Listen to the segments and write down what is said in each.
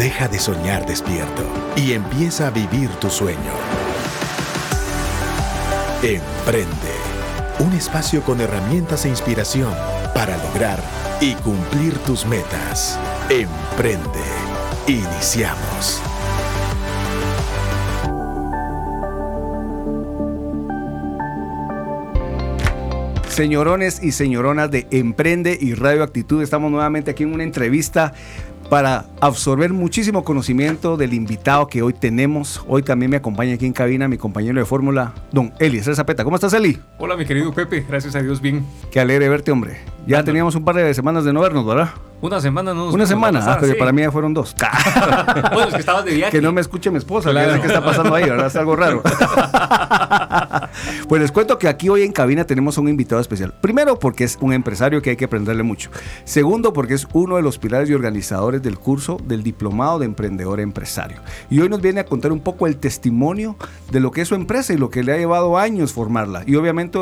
Deja de soñar despierto y empieza a vivir tu sueño. Emprende. Un espacio con herramientas e inspiración para lograr y cumplir tus metas. Emprende. Iniciamos. Señorones y señoronas de Emprende y Radio Actitud, estamos nuevamente aquí en una entrevista para absorber muchísimo conocimiento del invitado que hoy tenemos. Hoy también me acompaña aquí en cabina mi compañero de fórmula, don Eli Zapeta. ¿Cómo estás, Eli? Hola, mi querido Pepe. Gracias a Dios, bien. Qué alegre verte, hombre. Ya teníamos un par de semanas de no vernos, ¿verdad? Una semana no Una semana, ah, pero para mí ya fueron dos. bueno, es que estabas de viaje. Que no me escuche mi esposa, claro. qué está pasando ahí, ¿verdad? Es algo raro. pues les cuento que aquí hoy en cabina tenemos un invitado especial. Primero, porque es un empresario que hay que aprenderle mucho. Segundo, porque es uno de los pilares y organizadores del curso del Diplomado de Emprendedor Empresario. Y hoy nos viene a contar un poco el testimonio de lo que es su empresa y lo que le ha llevado años formarla. Y obviamente,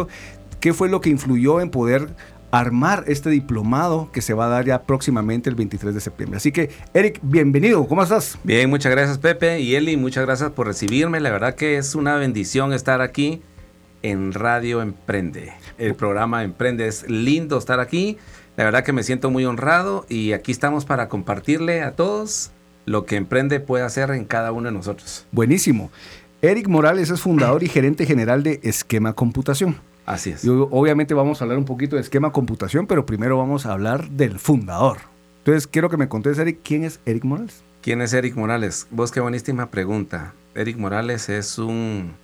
qué fue lo que influyó en poder armar este diplomado que se va a dar ya próximamente el 23 de septiembre. Así que, Eric, bienvenido, ¿cómo estás? Bien, muchas gracias Pepe y Eli, muchas gracias por recibirme. La verdad que es una bendición estar aquí en Radio Emprende. El programa Emprende es lindo estar aquí. La verdad que me siento muy honrado y aquí estamos para compartirle a todos lo que Emprende puede hacer en cada uno de nosotros. Buenísimo. Eric Morales es fundador y gerente general de Esquema Computación. Así es. Y obviamente vamos a hablar un poquito de esquema computación, pero primero vamos a hablar del fundador. Entonces, quiero que me contes, Eric, ¿quién es Eric Morales? ¿Quién es Eric Morales? Vos qué buenísima pregunta. Eric Morales es un,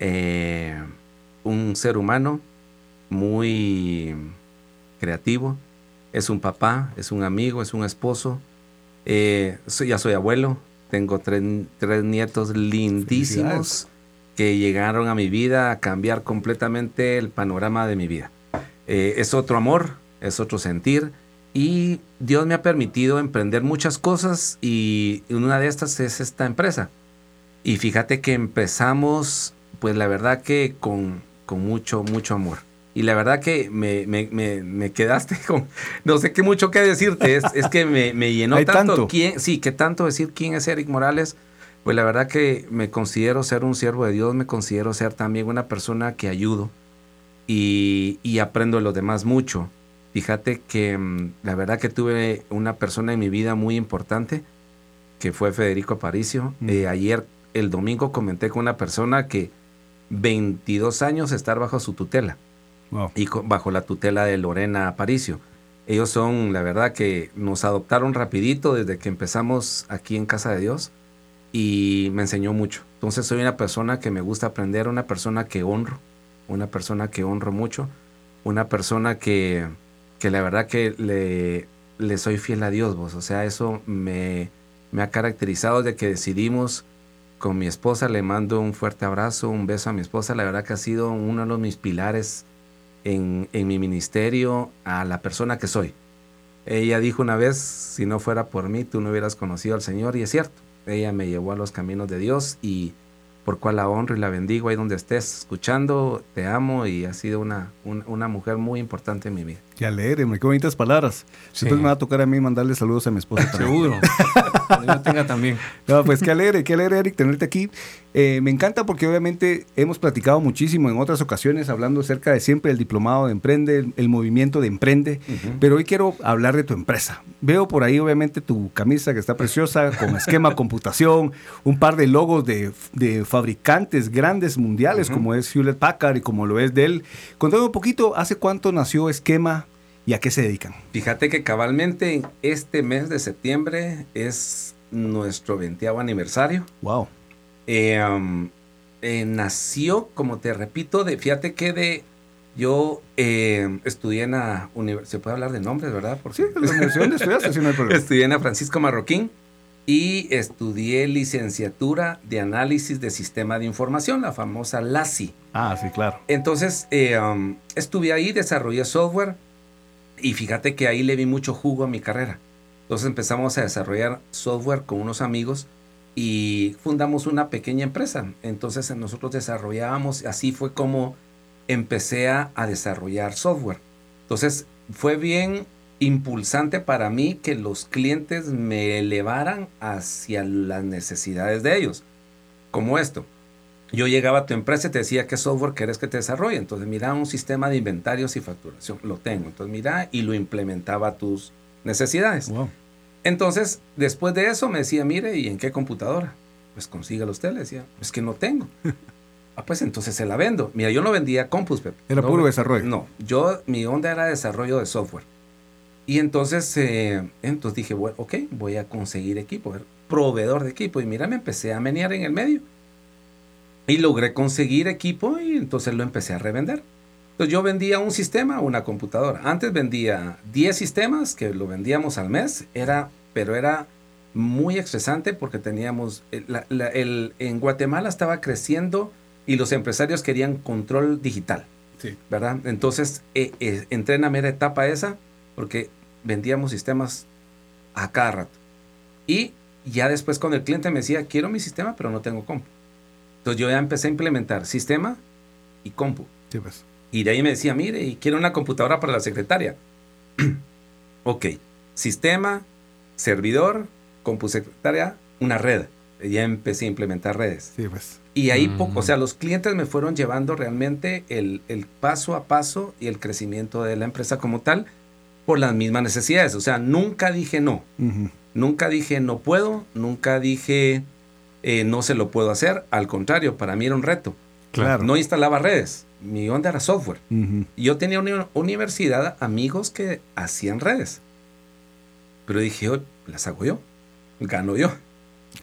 eh, un ser humano muy creativo. Es un papá, es un amigo, es un esposo. Eh, ya soy abuelo, tengo tres, tres nietos lindísimos que llegaron a mi vida a cambiar completamente el panorama de mi vida. Eh, es otro amor, es otro sentir y Dios me ha permitido emprender muchas cosas y una de estas es esta empresa. Y fíjate que empezamos, pues la verdad que con, con mucho, mucho amor. Y la verdad que me, me, me, quedaste con, no sé qué mucho que decirte, es, es que me, llenó tanto, tanto. Quién, sí, que tanto decir quién es Eric Morales pues la verdad que me considero ser un siervo de Dios, me considero ser también una persona que ayudo y, aprendo de los demás mucho. Fíjate que mm, la verdad que tuve una persona en mi vida muy importante, que fue Federico Aparicio. Mm. Eh, ayer, el domingo, comenté con una persona que 22 años estar bajo su tutela y bajo la tutela de Lorena Aparicio. Ellos son, la verdad, que nos adoptaron rapidito desde que empezamos aquí en Casa de Dios y me enseñó mucho. Entonces soy una persona que me gusta aprender, una persona que honro, una persona que honro mucho, una persona que, que la verdad que le, le soy fiel a Dios, vos. O sea, eso me, me ha caracterizado de que decidimos con mi esposa, le mando un fuerte abrazo, un beso a mi esposa, la verdad que ha sido uno de mis pilares en, en mi ministerio, a la persona que soy. Ella dijo una vez, si no fuera por mí, tú no hubieras conocido al Señor, y es cierto ella me llevó a los caminos de Dios y por cual la honro y la bendigo ahí donde estés escuchando, te amo y ha sido una, una mujer muy importante en mi vida. Qué alegre, qué bonitas palabras. Siempre me va a tocar a mí mandarle saludos a mi esposa. Seguro. yo tenga también. No, pues qué alegre, qué alegre, Eric, tenerte aquí. Eh, me encanta porque obviamente hemos platicado muchísimo en otras ocasiones hablando acerca de siempre el diplomado de Emprende, el, movimiento de Emprende, pero hoy quiero hablar de tu empresa. Veo por ahí obviamente tu camisa que está preciosa, con esquema computación, un par de logos de, fabricantes grandes mundiales como es Hewlett Packard y como lo es Dell. Contame un poquito, ¿hace cuánto nació Esquema ¿Y a qué se dedican? Fíjate que cabalmente este mes de septiembre es nuestro 20 aniversario. Wow. Eh, um, eh, nació, como te repito, de, fíjate que de yo eh, estudié en la universidad, se puede hablar de nombres, ¿verdad? Por sí, la universidad donde estudiaste, si no hay problema. Estudié en la Francisco Marroquín y estudié licenciatura de análisis de sistema de información, la famosa LASI. Ah, sí, claro. Entonces, um, estuve ahí, desarrollé software, y fíjate que ahí le vi mucho jugo a mi carrera. Entonces empezamos a desarrollar software con unos amigos y fundamos una pequeña empresa. Entonces nosotros desarrollábamos, así fue como empecé a, desarrollar software. Entonces fue bien impulsante para mí que los clientes me elevaran hacia las necesidades de ellos. Como esto. Yo llegaba a tu empresa y te decía qué software querés que te desarrolle. Entonces, mira, un sistema de inventarios y facturación. Lo tengo. Entonces, mira, y lo implementaba a tus necesidades. Wow. Entonces, después de eso me decía, mire, ¿y en qué computadora? Pues consígalo usted, le decía. Es que no tengo. ah, pues entonces se la vendo. Mira, yo no vendía Compus. Era No, puro desarrollo. No, yo, mi onda era desarrollo de software. Y entonces, eh, entonces dije, bueno, ok, voy a conseguir equipo, proveedor de equipo. Y mira, me empecé a menear en el medio. Y logré conseguir equipo y entonces lo empecé a revender. Entonces yo vendía un sistema, una computadora. Antes vendía 10 sistemas que lo vendíamos al mes, era, pero era muy estresante porque teníamos, la- la- el- en Guatemala estaba creciendo y los empresarios querían control digital. Sí. ¿verdad? Entonces, eh, eh, entré en la mera etapa esa porque vendíamos sistemas a cada rato. Y ya después cuando el cliente me decía, quiero mi sistema, pero no tengo compu. Entonces yo ya empecé a implementar sistema y compu. Sí, pues. Y de ahí me decía, mire, y quiero una computadora para la secretaria. ok, sistema, servidor, compu secretaria, una red. Ya empecé a implementar redes. Sí, pues. Y ahí, Mm. poco, o sea, los clientes me fueron llevando realmente el, el paso a paso y el crecimiento de la empresa como tal por las mismas necesidades. O sea, nunca dije no. Nunca dije no puedo. Nunca dije eh, no se lo puedo hacer. Al contrario, para mí era un reto. Claro. No instalaba redes. Mi onda era software. Yo tenía una universidad, amigos que hacían redes. Pero dije, "Oh, las hago yo. Gano yo.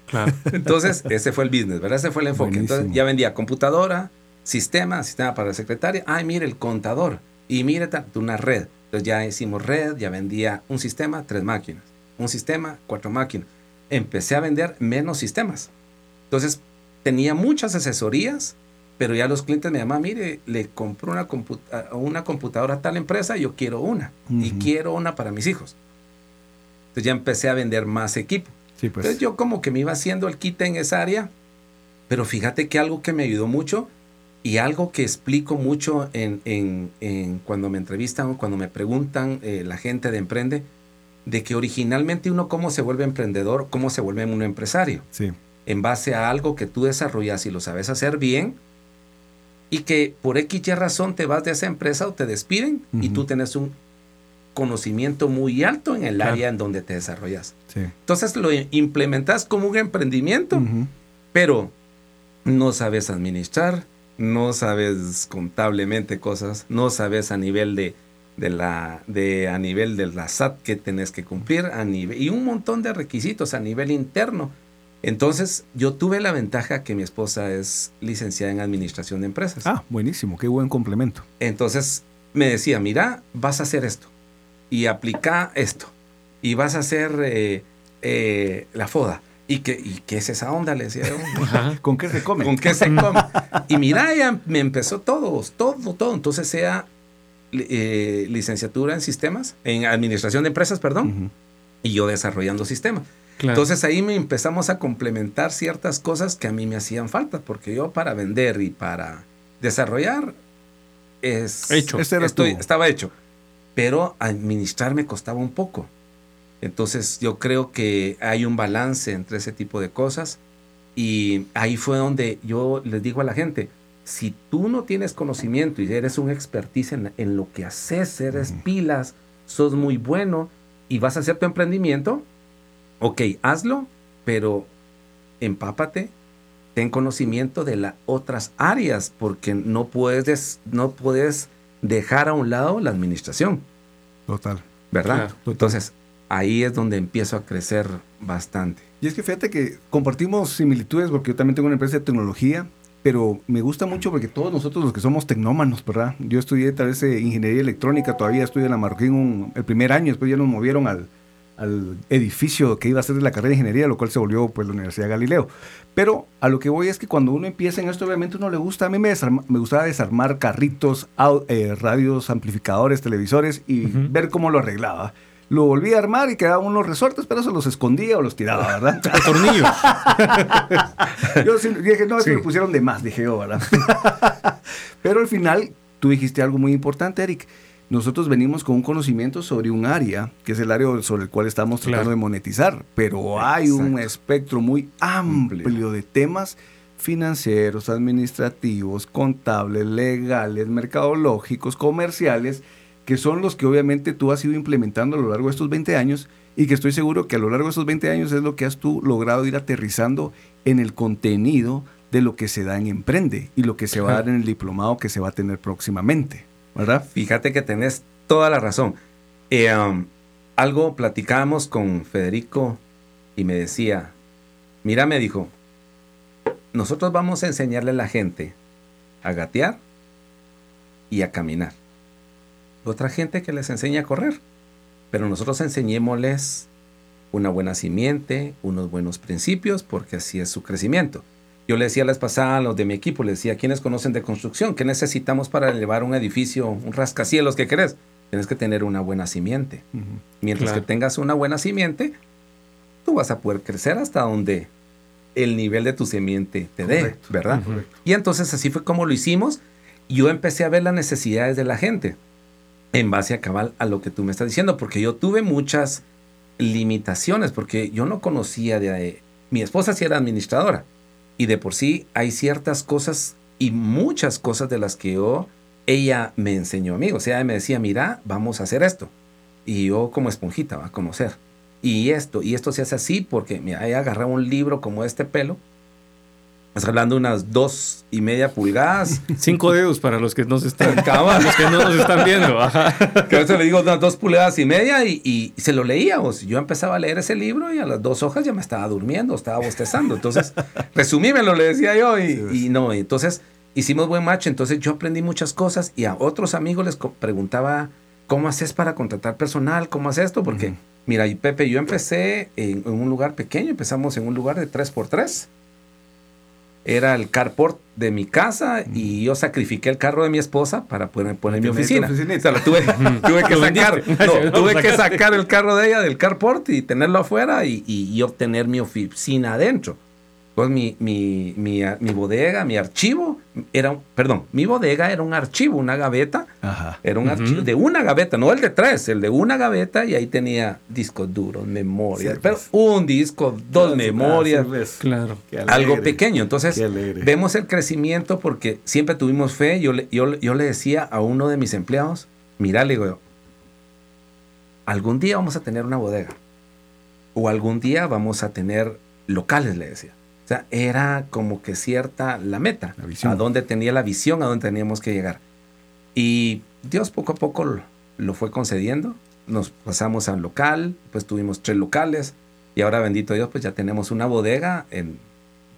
Claro. Entonces, ese fue el business, ¿verdad? Ese fue el enfoque. Buenísimo. Entonces, ya vendía computadora, sistema, sistema para la secretaria. Ay, mire, el contador. Y mire, una red. Entonces, ya hicimos red, ya vendía un sistema, tres máquinas. Un sistema, cuatro máquinas. Empecé a vender menos sistemas. Entonces, tenía muchas asesorías, pero ya los clientes me llamaban, mire, le compré una, computa- una computadora a tal empresa, yo quiero una. Y quiero una para mis hijos. Entonces, ya empecé a vender más equipo. Sí, pues. Entonces yo como que me iba haciendo el quite en esa área, pero fíjate que algo que me ayudó mucho y algo que explico mucho en, en- en cuando me entrevistan o cuando me preguntan eh, la gente de Emprende, de que originalmente uno cómo se vuelve emprendedor, cómo se vuelve un empresario, Sí. en base a algo que tú desarrollas y lo sabes hacer bien, y que por X y razón te vas de esa empresa o te despiden y tú tienes un conocimiento muy alto en el Claro. área en donde te desarrollas. Sí. Entonces lo implementas como un emprendimiento, pero no sabes administrar, no sabes contablemente cosas, no sabes a nivel de, de la de a nivel de la SAT que tenés que cumplir a nivel y un montón de requisitos a nivel interno. Entonces, yo tuve la ventaja que mi esposa es licenciada en administración de empresas. Ah, buenísimo. Qué buen complemento. Entonces me decía, mira, vas a hacer esto y aplica esto y vas a hacer eh, eh, la foda. ¿Y qué, ¿Y qué es esa onda? Le decía yo. Ajá. ¿Con qué se come? ¿Con qué se come? Y mira, ella me empezó todo, todo, todo. Entonces sea eh, licenciatura en sistemas, en administración de empresas, perdón, y yo desarrollando sistemas. Claro. Entonces ahí me empezamos a complementar ciertas cosas que a mí me hacían falta, porque yo para vender y para desarrollar es Hecho. Ese era estoy- estaba hecho, pero administrar me costaba un poco. Entonces yo creo que hay un balance entre ese tipo de cosas y ahí fue donde yo les digo a la gente, si tú no tienes conocimiento y eres un expertise en, en lo que haces, eres pilas, sos muy bueno y vas a hacer tu emprendimiento, ok, hazlo, pero empápate, ten conocimiento de las otras áreas, porque no puedes, des- no puedes dejar a un lado la administración, Total. ¿verdad? Claro, total. Entonces, ahí es donde empiezo a crecer bastante. Y es que fíjate que compartimos similitudes porque yo también tengo una empresa de tecnología, pero me gusta mucho porque todos nosotros los que somos tecnómanos, ¿verdad? Yo estudié tal vez eh, ingeniería electrónica, todavía estudié en la Marroquín un- el primer año, después ya nos movieron al, al edificio que iba a ser de la carrera de ingeniería, lo cual se volvió pues la Universidad Galileo. Pero a lo que voy es que cuando uno empieza en esto, obviamente uno le gusta, a mí me, desarma- me gustaba desarmar carritos, au- eh, radios, amplificadores, televisores y ver cómo lo arreglaba. Lo volví a armar y quedaban unos resortes, pero eso los escondía o los tiraba, ¿verdad? El tornillo. Yo sí dije, no, es que Sí. lo pusieron de más, dije yo, ¿verdad? Pero al final, tú dijiste algo muy importante, Eric. nosotros venimos con un conocimiento sobre un área, que es el área sobre el cual estamos tratando Claro. de monetizar, pero hay un espectro muy amplio, Amplio. de temas financieros, administrativos, contables, legales, mercadológicos, comerciales, que son los que obviamente tú has ido implementando a lo largo de estos 20 años y que estoy seguro que a lo largo de esos 20 años es lo que has tú logrado ir aterrizando en el contenido de lo que se da en Emprende y lo que se va a dar en el diplomado que se va a tener próximamente, ¿verdad? Fíjate que tenés toda la razón. Eh, um, algo platicábamos con Federico y me decía, mira, me dijo, nosotros vamos a enseñarle a la gente a gatear y a caminar. Otra gente que les enseña a correr, pero nosotros enseñémosles una buena simiente, unos buenos principios, porque así es su crecimiento. Yo le decía la vez pasada a los de mi equipo, le decía, ¿quiénes conocen de construcción? ¿Qué necesitamos para elevar un edificio, un rascacielos que querés? Tienes que tener una buena simiente. Mientras Claro. que tengas una buena simiente, tú vas a poder crecer hasta donde el nivel de tu simiente te dé. ¿verdad? Y entonces así fue como lo hicimos. Yo empecé a ver las necesidades de la gente en base a cabal a lo que tú me estás diciendo, porque yo tuve muchas limitaciones, porque yo no conocía de... Mi esposa sí era administradora y de por sí hay ciertas cosas y muchas cosas de las que yo, ella me enseñó a mí. O sea, me decía, mira, vamos a hacer esto. Y yo como esponjita va a conocer. Y esto, y esto se hace así porque, ella agarraba un libro como este pelo. Estás hablando de unas dos y media pulgadas. Cinco dedos para los que nos están, los que no nos están viendo. Ajá. que a veces le digo unas dos pulgadas y media y, y se lo leíamos. Yo empezaba a leer ese libro y a las dos hojas ya me estaba durmiendo, estaba bostezando. Entonces, resumímelo, le decía yo, y, y no, entonces hicimos buen match. Entonces yo aprendí muchas cosas y a otros amigos les preguntaba, ¿cómo haces para contratar personal? ¿Cómo haces esto? Porque, mira, y Pepe, yo empecé en, en un lugar pequeño, empezamos en un lugar de 3x3 era el carport de mi casa y yo sacrifiqué el carro de mi esposa para poder poner mi oficina. O sea, lo tuve, tuve que sacar, no, tuve que sacar el carro de ella del carport y tenerlo afuera y, y- y obtener mi oficina adentro. Pues mi, mi, mi, mi bodega, mi archivo, era, un- perdón, mi bodega era un archivo, una gaveta Ajá. era un archivo de una gaveta, no el de tres, el de una gaveta y ahí tenía discos duros, memorias, Sí, pero pues. un disco, dos memorias, Claro. Qué algo pequeño. Entonces, vemos el crecimiento porque siempre tuvimos fe. Yo le, yo, yo le decía a uno de mis empleados, mira, le digo yo, algún día vamos a tener una bodega o algún día vamos a tener locales, le decía. Sea, era como que cierta la meta, La a dónde tenía la visión, a dónde teníamos que llegar. Y Dios poco a poco lo, lo fue concediendo. Nos pasamos al local, pues tuvimos tres locales y ahora bendito Dios, pues ya tenemos una bodega. En,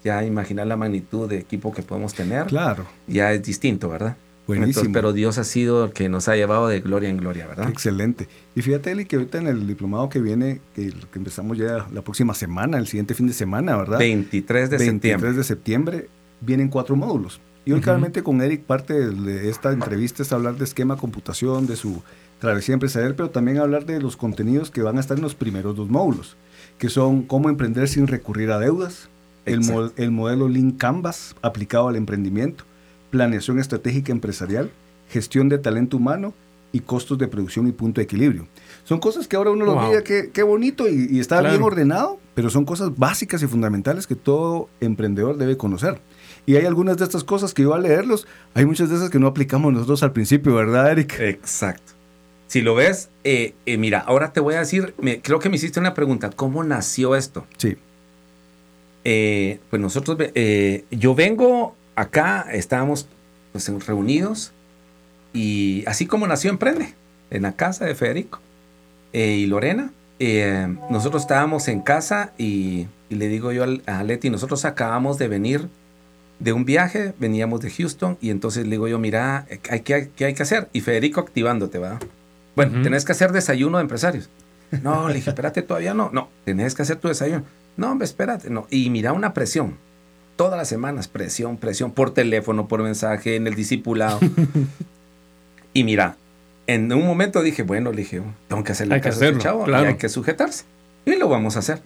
ya imaginar la magnitud de equipo que podemos tener, Claro. ya es distinto, ¿verdad? Buenísimo. Entonces, pero Dios ha sido el que nos ha llevado de gloria en gloria, ¿verdad? Excelente. Y fíjate, Eli, que ahorita en el diplomado que viene, que, que empezamos ya la próxima semana, el siguiente fin de semana, ¿verdad? 23 de 23 septiembre. de septiembre, vienen cuatro módulos. Y hoy claramente con Eric parte de esta entrevista es hablar de esquema computación, de su travesía empresarial, pero también hablar de los contenidos que van a estar en los primeros dos módulos, que son cómo emprender sin recurrir a deudas, el, mo- el modelo Lean Canvas aplicado al emprendimiento, planeación estratégica empresarial, gestión de talento humano y costos de producción y punto de equilibrio. Son cosas que ahora uno Wow. mira, qué, qué bonito y, y está bien ordenado, pero son cosas básicas y fundamentales que todo emprendedor debe conocer. Y hay algunas de estas cosas que yo al leerlos, hay muchas de esas que no aplicamos nosotros al principio, ¿verdad, Eric? Exacto. Si lo ves, eh, eh, mira, ahora te voy a decir, me- creo que me hiciste una pregunta, ¿cómo nació esto? Sí. Eh, pues nosotros, yo vengo acá, estábamos pues, reunidos y así como nació Emprende, en la casa de Federico eh, y Lorena, eh, nosotros estábamos en casa y, y le digo yo a Leti, nosotros acabamos de venir de un viaje, veníamos de Houston y entonces le digo yo, mira, eh, hay, ¿qué, hay, qué hay que hacer? Y Federico activándote, ¿va? Bueno, tenés que hacer desayuno de empresarios. No, le dije, espérate, todavía no. No, tenés que hacer tu desayuno. No, hombre, espérate. No. Y mira una presión. Todas las semanas, presión, presión, por teléfono, por mensaje, en el discipulado. y mira, en un momento dije, bueno, le dije, tengo que hacerle Hay que caso a este hacerlo, chavo, y claro. hay que sujetarse. Y lo vamos a hacer.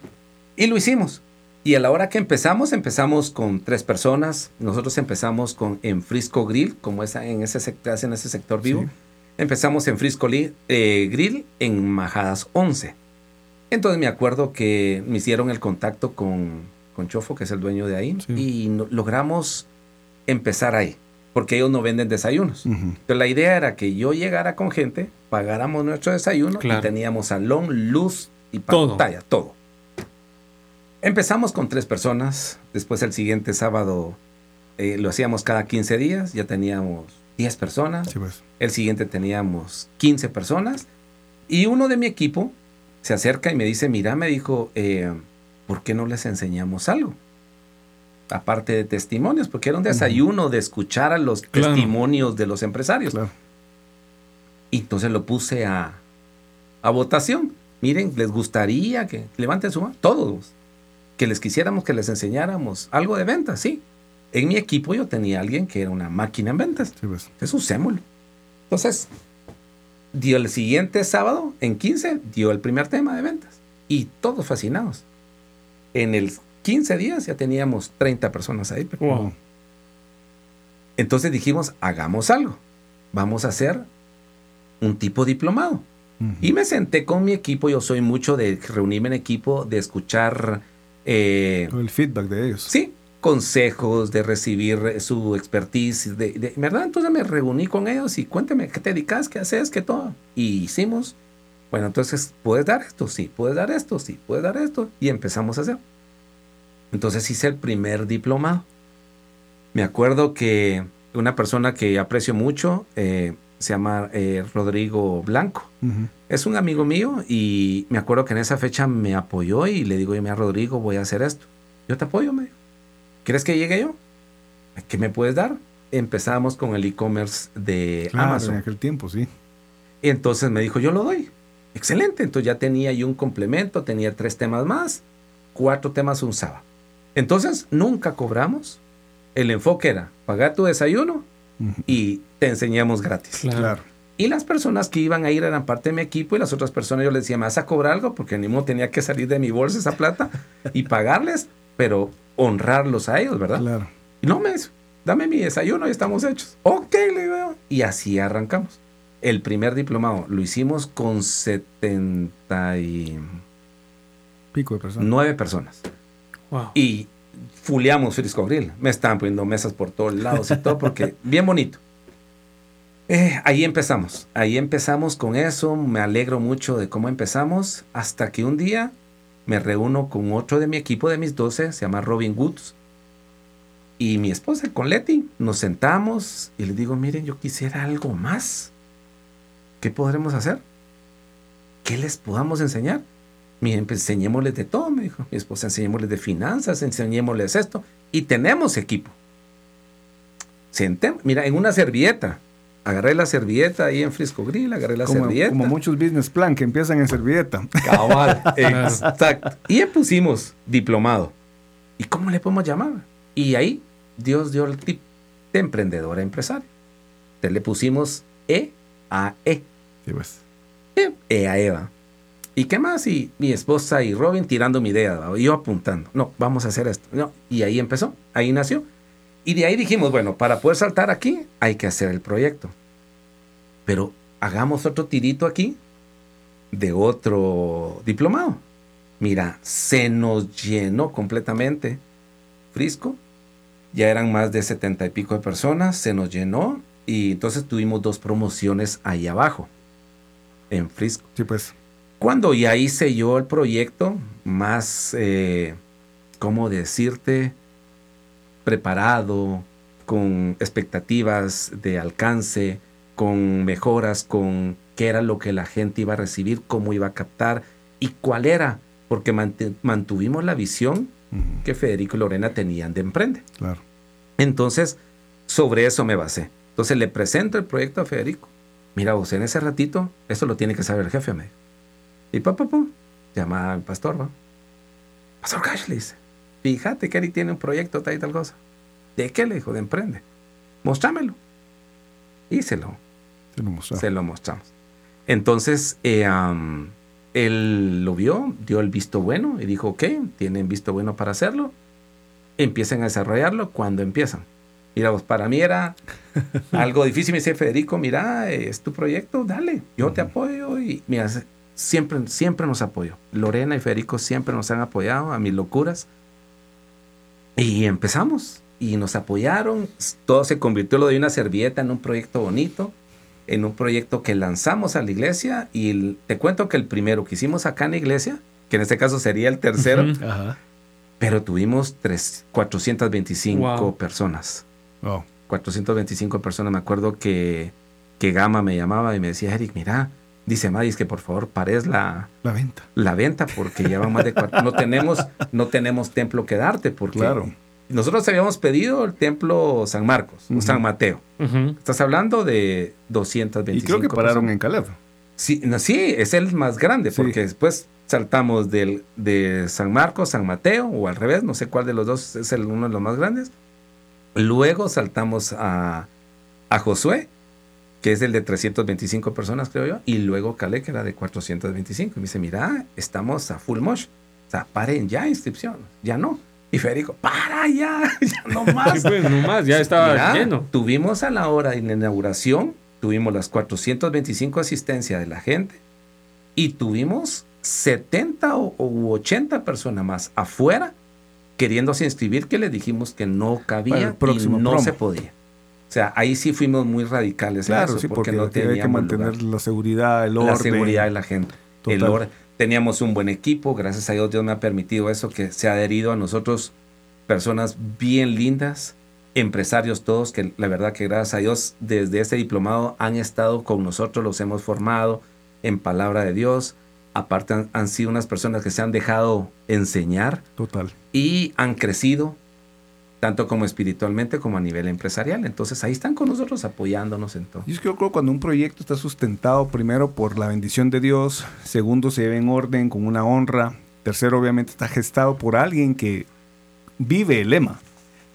Y lo hicimos. Y a la hora que empezamos, empezamos con tres personas. Nosotros empezamos con en Frisco Grill, como esa, en ese sector, en ese sector vivo. Sí. Empezamos en Frisco eh, Grill en Majadas 11. Entonces me acuerdo que me hicieron el contacto con, con Chofo, que es el dueño de ahí, Sí. y no- logramos empezar ahí, porque ellos no venden desayunos. Ujú. Entonces la idea era que yo llegara con gente, pagáramos nuestro desayuno Claro. y teníamos salón, luz y Todo. pantalla, todo. Empezamos con tres personas, después el siguiente sábado eh, lo hacíamos cada 15 días, ya teníamos 10 personas, Sí, pues. el siguiente teníamos 15 personas y uno de mi equipo se acerca y me dice, mira, me dijo, eh, ¿por qué no les enseñamos algo? Aparte de testimonios, porque era un desayuno de escuchar a los Claro. testimonios de los empresarios. Claro. Y entonces lo puse a, a votación. Miren, les gustaría que levanten su mano, todos, que les quisiéramos que les enseñáramos algo de ventas, sí. En mi equipo yo tenía alguien que era una máquina en ventas. Sí, pues. Entonces usémoslo. Entonces, dio el siguiente sábado, en 15, dio el primer tema de ventas. Y todos fascinados. En el 15 días ya teníamos 30 personas ahí. Wow. Entonces dijimos, hagamos algo. Vamos a hacer un tipo diplomado. Y me senté con mi equipo. Yo soy mucho de reunirme en equipo, de escuchar, eh, El feedback de ellos. sí, consejos, de recibir eh, su expertise, de, de- ¿verdad? Entonces me reuní con ellos y cuéntame qué te dedicas, qué haces, qué todo. Y hicimos, bueno, entonces, ¿puedes dar esto? Sí, puedes dar esto, sí, puedes dar esto. Y empezamos a hacer. Entonces hice el primer diplomado. Me acuerdo que una persona que aprecio mucho eh, se llama eh, Rodrigo Blanco. Es un amigo mío y me acuerdo que en esa fecha me apoyó y le digo, yo, mira, Rodrigo, voy a hacer esto. Yo te apoyo, me dijo. ¿Quieres que llegue yo? ¿Qué me puedes dar? Empezamos con el e-commerce de Claro, en Amazon. aquel tiempo, sí. Y entonces me dijo, yo lo doy. Excelente. Entonces ya tenía yo un complemento, tenía tres temas más, cuatro temas un sábado. Entonces nunca cobramos. El enfoque era pagar tu desayuno y te enseñamos gratis. Claro. Y las personas que iban a ir eran parte de mi equipo y las otras personas yo les decía, ¿me vas a cobrar algo? Porque ni modo tenía que salir de mi bolsa esa plata y pagarles, pero honrarlos a ellos, ¿verdad? Claro. Y no me dice, dame mi desayuno y estamos hechos. Ok, le digo. Y así arrancamos. El primer diplomado lo hicimos con 79 Pico de personas. personas. Wow. Y fuleamos Frisco Grill. Me estaban poniendo mesas por todos lados y todo, porque bien bonito. Eh, ahí empezamos. Ahí empezamos con eso. Me alegro mucho de cómo empezamos. Hasta que un día me reúno con otro de mi equipo de mis 12, se llama Robin Woods. Y mi esposa con Leti, nos sentamos y le digo, miren, yo quisiera algo más. ¿Qué podremos hacer? ¿Qué les podamos enseñar? Miren, pues enseñémosles de todo, me dijo. Mi esposa, enseñémosles de finanzas, enseñémosles esto. Y tenemos equipo. Sentem- Mira, en una servilleta. Agarré la servilleta ahí en Frisco Grill, agarré la Como, servilleta. como muchos business plan que empiezan en servilleta. Cabal, exacto. Y le pusimos diplomado. ¿Y cómo le podemos llamar? Y ahí Dios dio el tip de emprendedora empresario. Entonces le pusimos E a E. Sí, pues. E, E a Eva. ¿Y qué más? Y mi esposa y Robin tirando mi idea, yo apuntando. No, vamos a hacer esto. No, y ahí empezó, ahí nació. Y de ahí dijimos, bueno, para poder saltar aquí hay que hacer el proyecto. Pero hagamos otro tirito aquí de otro diplomado. Mira, se nos llenó completamente Frisco. Ya eran más de setenta y pico de personas, se nos llenó y entonces tuvimos dos promociones ahí abajo, en Frisco. Sí, pues. Cuando ya hice yo el proyecto, más, eh, ¿cómo decirte? Preparado, con expectativas de alcance, con mejoras, con qué era lo que la gente iba a recibir, cómo iba a captar y cuál era, porque mant- mantuvimos la visión que Federico y Lorena tenían de Emprende. Claro. Entonces, sobre eso me basé. Entonces le presento el proyecto a Federico. Mira, vos en ese ratito, eso lo tiene que saber el jefe, me dijo. Y papá, papá, llama al pastor, ¿va? Pastor Cash le dice, fíjate que Eric tiene un proyecto, tal y tal cosa. ¿De qué? Le dijo, de emprende. Mostrámelo. Y se lo, Se lo mostró. se lo mostramos. Entonces, eh, él lo vio, dio el visto bueno y dijo, ok, tienen visto bueno para hacerlo. Empiecen a desarrollarlo cuando empiezan. Mira, pues para mí era algo difícil. Me dice, Federico, mira, es tu proyecto, dale, yo te apoyo. Y mira, siempre, siempre nos apoyó. Lorena y Federico siempre nos han apoyado a mis locuras. Y empezamos. Y nos apoyaron. Todo se convirtió lo de una servilleta en un proyecto bonito. En un proyecto que lanzamos a la iglesia. Y te cuento que el primero que hicimos acá en la iglesia, que en este caso sería el tercero, Ajá. pero tuvimos tres, 425 Wow. personas. Wow. 425 personas. Me acuerdo que, que Gama me llamaba y me decía, Eric, mira, dice Madis que por favor pares la, La venta. la venta porque ya van más de cuatro. No tenemos, no tenemos templo que darte porque Claro. nosotros habíamos pedido el templo San Marcos o. San Mateo. Estás hablando de 225 Y creo que pararon personas. en Caleb. Sí, no, sí, es el más grande Sí. porque después saltamos del, de San Marcos, San Mateo o al revés, no sé cuál de los dos es el, uno de los más grandes. Luego saltamos a, a Josué, que es el de 325 personas, creo yo, y luego Calé, que era de 425. Y me dice, mira, estamos a full mosh. O sea, paren ya inscripción, ya no. Y Federico, para ya, ya no más. Sí, pues, nomás, ya estaba Mira, lleno. Tuvimos a la hora de la inauguración, tuvimos las 425 asistencias de la gente y tuvimos 70 o, u 80 personas más afuera queriéndose inscribir que les dijimos que no cabía y no promo. se podía. O sea, ahí sí fuimos muy radicales Claro, eso, sí, porque, no hay que teníamos mantener lugar. la seguridad, el orden. la seguridad de la gente. El orden. Teníamos un buen equipo, gracias a Dios Dios me ha permitido eso, que se ha adherido a nosotros personas bien lindas, empresarios todos, que la verdad que gracias a Dios desde este diplomado han estado con nosotros, los hemos formado en palabra de Dios. Aparte han, han sido unas personas que se han dejado enseñar Total. y han crecido tanto como espiritualmente como a nivel empresarial. Entonces ahí están con nosotros apoyándonos en todo. Y es que yo creo que cuando un proyecto está sustentado primero por la bendición de Dios, segundo se lleva en orden con una honra, tercero obviamente está gestado por alguien que vive el lema,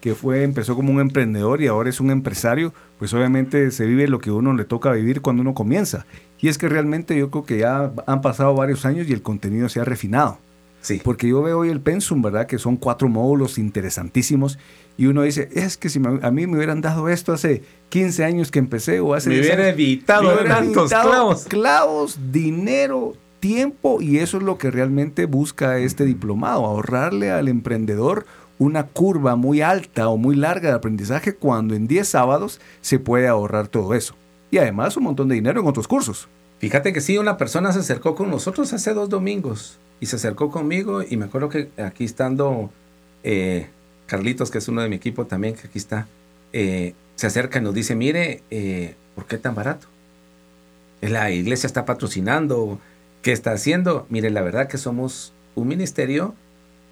que fue empezó como un emprendedor y ahora es un empresario, pues obviamente se vive lo que uno le toca vivir cuando uno comienza. Y es que realmente yo creo que ya han pasado varios años y el contenido se ha refinado. Sí. Porque yo veo hoy el pensum, ¿verdad? Que son cuatro módulos interesantísimos. Y uno dice, es que si me- a mí me hubieran dado esto hace 15 años que empecé o hace Me 10 hubiera años, evitado me hubiera tantos evitado clavos. clavos, dinero, tiempo. Y eso es lo que realmente busca este diplomado, ahorrarle al emprendedor una curva muy alta o muy larga de aprendizaje cuando en 10 sábados se puede ahorrar todo eso. Y además un montón de dinero en otros cursos. Fíjate que sí, una persona se acercó con nosotros hace dos domingos y se acercó conmigo y me acuerdo que aquí estando eh, Carlitos, que es uno de mi equipo también, que aquí está, eh, se acerca y nos dice, mire, eh, ¿por qué tan barato? La iglesia está patrocinando, ¿qué está haciendo? Mire, la verdad que somos un ministerio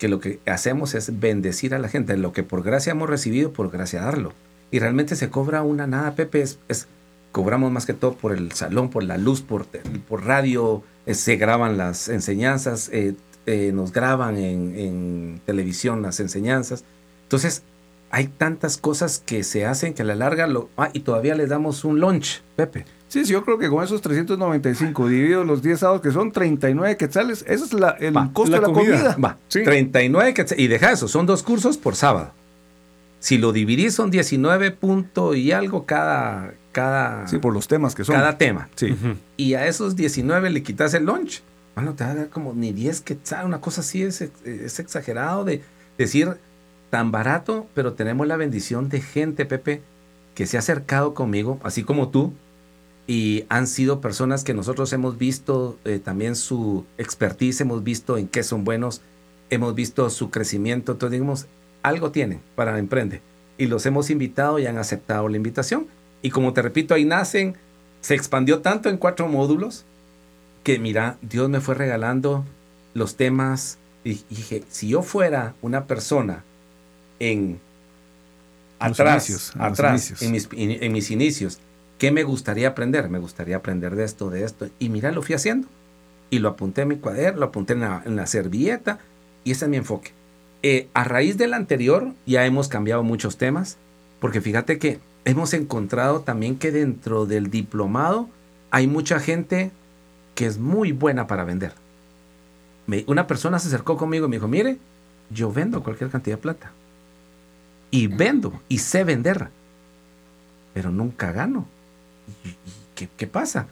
que lo que hacemos es bendecir a la gente, lo que por gracia hemos recibido, por gracia darlo. Y realmente se cobra una nada, Pepe, es, cobramos más que todo por el salón, por la luz, por, por radio, eh, se graban las enseñanzas, eh, eh, nos graban en, televisión las enseñanzas. Entonces, hay tantas cosas que se hacen que a la larga, ah, y todavía le damos un lunch, Pepe. Sí, sí, yo creo que con esos 395 divididos los 10 sábados que son 39 quetzales, ese es la- el Va, costo la de la comida. comida. Va, Sí. 39 que y deja eso, son dos cursos por sábado. Si lo dividís son 19 punto y algo cada cada Sí, por los temas que son. cada tema. Sí. Y a esos 19 le quitas el lunch. Bueno, te va a dar como ni 10 que una cosa así es, es exagerado de decir tan barato, pero tenemos la bendición de gente, Pepe, que se ha acercado conmigo, así como tú, y han sido personas que nosotros hemos visto eh, también su expertise, hemos visto en qué son buenos, hemos visto su crecimiento, entonces digamos, algo tienen para emprende. Y los hemos invitado y han aceptado la invitación. Y como te repito, ahí nacen, se expandió tanto en cuatro módulos que mira, Dios me fue regalando los temas y dije, si yo fuera una persona en atrás, inicios, en atrás, en mis, in- en mis inicios, ¿qué me gustaría aprender? Me gustaría aprender de esto, de esto. Y mira, lo fui haciendo. Y lo apunté en mi cuaderno, lo apunté en la, servilleta y ese es mi enfoque. Eh, a raíz del anterior ya hemos cambiado muchos temas, porque fíjate que hemos encontrado también que dentro del diplomado hay mucha gente que es muy buena para vender. Una persona se acercó conmigo y me dijo, mire, yo vendo cualquier cantidad de plata. Y vendo y sé vender. pero nunca gano. ¿Y, qué, qué, pasa?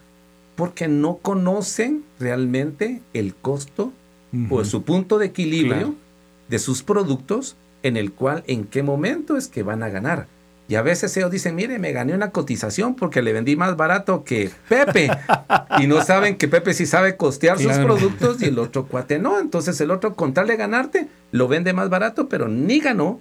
Porque no conocen realmente el costo uh -huh. o su punto de equilibrio claro. de sus productos en el cual en qué momento es que van a ganar. Y a veces ellos dicen, mire, me gané una cotización porque le vendí más barato que Pepe. y no saben que Pepe sí sabe costear claro. sus productos y el otro cuate no. Entonces el otro, con tal de ganarte, lo vende más barato, pero ni ganó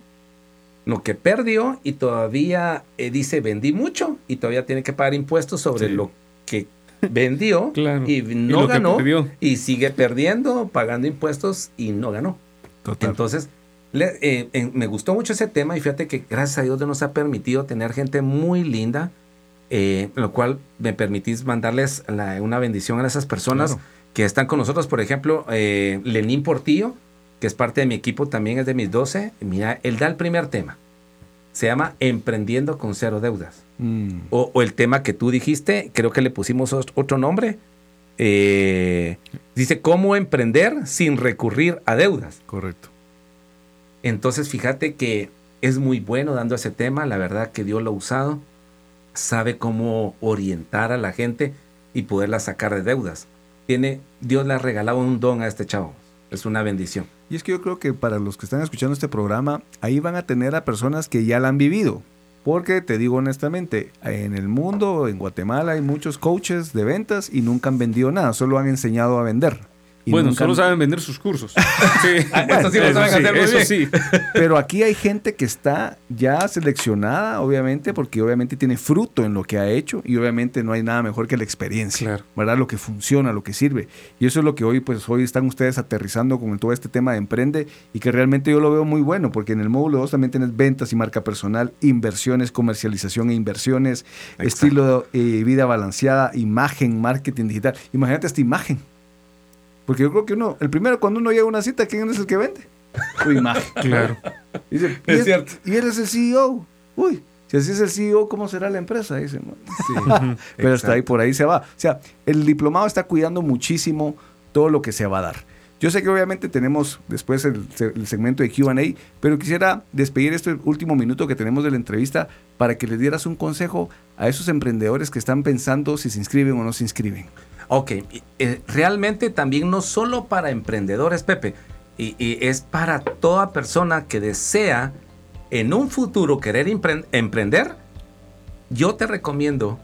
lo que perdió y todavía eh, dice, vendí mucho y todavía tiene que pagar impuestos sobre sí. lo que vendió claro. y no y ganó y sigue perdiendo, pagando impuestos y no ganó. Total. Entonces, le, eh, eh, me gustó mucho ese tema y fíjate que gracias a Dios nos ha permitido tener gente muy linda, eh, lo cual me permitís mandarles la, una bendición a esas personas Claro. que están con nosotros. Por ejemplo, Lenín Portillo, que es parte de mi equipo, también es de mis 12. Mira, él da el primer tema. Se llama Emprendiendo con cero deudas. Mm. O, o el tema que tú dijiste, creo que le pusimos os- otro nombre. Eh, dice, ¿cómo emprender sin recurrir a deudas? Correcto. Entonces, fíjate que es muy bueno dando ese tema. La verdad que Dios lo ha usado. Sabe cómo orientar a la gente y poderla sacar de deudas. Tiene, Dios le ha regalado un don a este chavo. Es una bendición. Y es que yo creo que para los que están escuchando este programa, ahí van a tener a personas que ya la han vivido. Porque te digo honestamente, en el mundo, en Guatemala, hay muchos coaches de ventas y nunca han vendido nada, solo han enseñado a vender. Y bueno, nunca solo saben vender sus cursos. Sí. Eso sí lo saben hacer muy eso bien. sí. Pero aquí hay gente que está ya seleccionada, obviamente, porque obviamente tiene fruto en lo que ha hecho y obviamente no hay nada mejor que la experiencia, Claro. ¿verdad? Lo que funciona, lo que sirve. Y eso es lo que hoy, pues hoy están ustedes aterrizando con todo este tema de emprende y que realmente yo lo veo muy bueno, porque en el módulo 2 también tienes ventas y marca personal, inversiones, comercialización e inversiones, Exacto. estilo de vida balanceada, imagen, marketing digital. Imagínate esta imagen. Porque yo creo que uno, el primero cuando uno llega a una cita, ¿quién es el que vende? Su imagen. Claro. Dice, y Es cierto. Y él es el CEO. Uy, si así es el CEO, ¿cómo será la empresa? Dice, "Man". Pero hasta ahí, por ahí se va. O sea, el diplomado está cuidando muchísimo todo lo que se va a dar. Yo sé que obviamente tenemos después el, el segmento de QA, pero quisiera despedir este último minuto que tenemos de la entrevista para que les dieras un consejo a esos emprendedores que están pensando si se inscriben o no se inscriben. Ok, eh, realmente también no solo para emprendedores, Pepe, y, y es para toda persona que desea en un futuro querer emprender, yo te recomiendo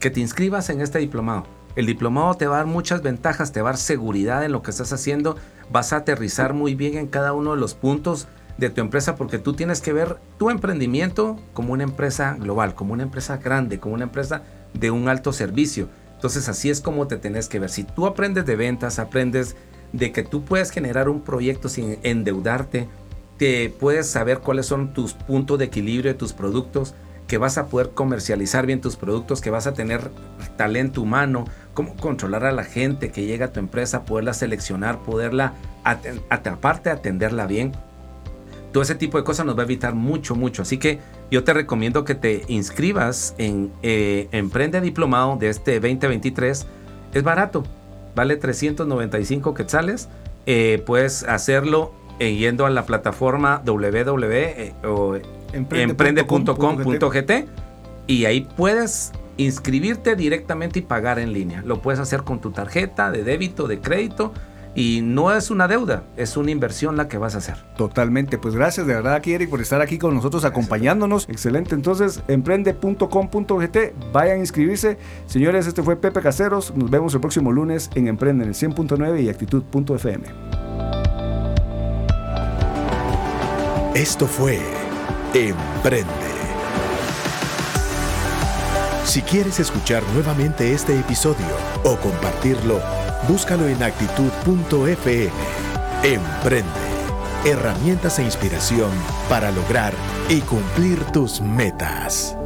que te inscribas en este diplomado. El diplomado te va a dar muchas ventajas, te va a dar seguridad en lo que estás haciendo, vas a aterrizar muy bien en cada uno de los puntos de tu empresa porque tú tienes que ver tu emprendimiento como una empresa global, como una empresa grande, como una empresa de un alto servicio. Entonces así es como te tenés que ver. Si tú aprendes de ventas, aprendes de que tú puedes generar un proyecto sin endeudarte, te puedes saber cuáles son tus puntos de equilibrio de tus productos, que vas a poder comercializar bien tus productos, que vas a tener talento humano, cómo controlar a la gente que llega a tu empresa, poderla seleccionar, poderla, aparte atenderla bien. Todo ese tipo de cosas nos va a evitar mucho, mucho. Así que yo te recomiendo que te inscribas en eh, Emprende Diplomado de este 2023. Es barato, vale 395 quetzales. Eh, puedes hacerlo eh, yendo a la plataforma www eh, o emprende.com.gt y ahí puedes inscribirte directamente y pagar en línea. Lo puedes hacer con tu tarjeta de débito, de crédito y no es una deuda, es una inversión la que vas a hacer. Totalmente, pues gracias de verdad aquí Eric por estar aquí con nosotros acompañándonos. Excelente, entonces emprende.com.gt, vayan a inscribirse. Señores, este fue Pepe Caseros, nos vemos el próximo lunes en Emprende en el 100.9 y actitud.fm. Esto fue Emprende. Si quieres escuchar nuevamente este episodio o compartirlo, búscalo en actitud.fm. Emprende. Herramientas e inspiración para lograr y cumplir tus metas.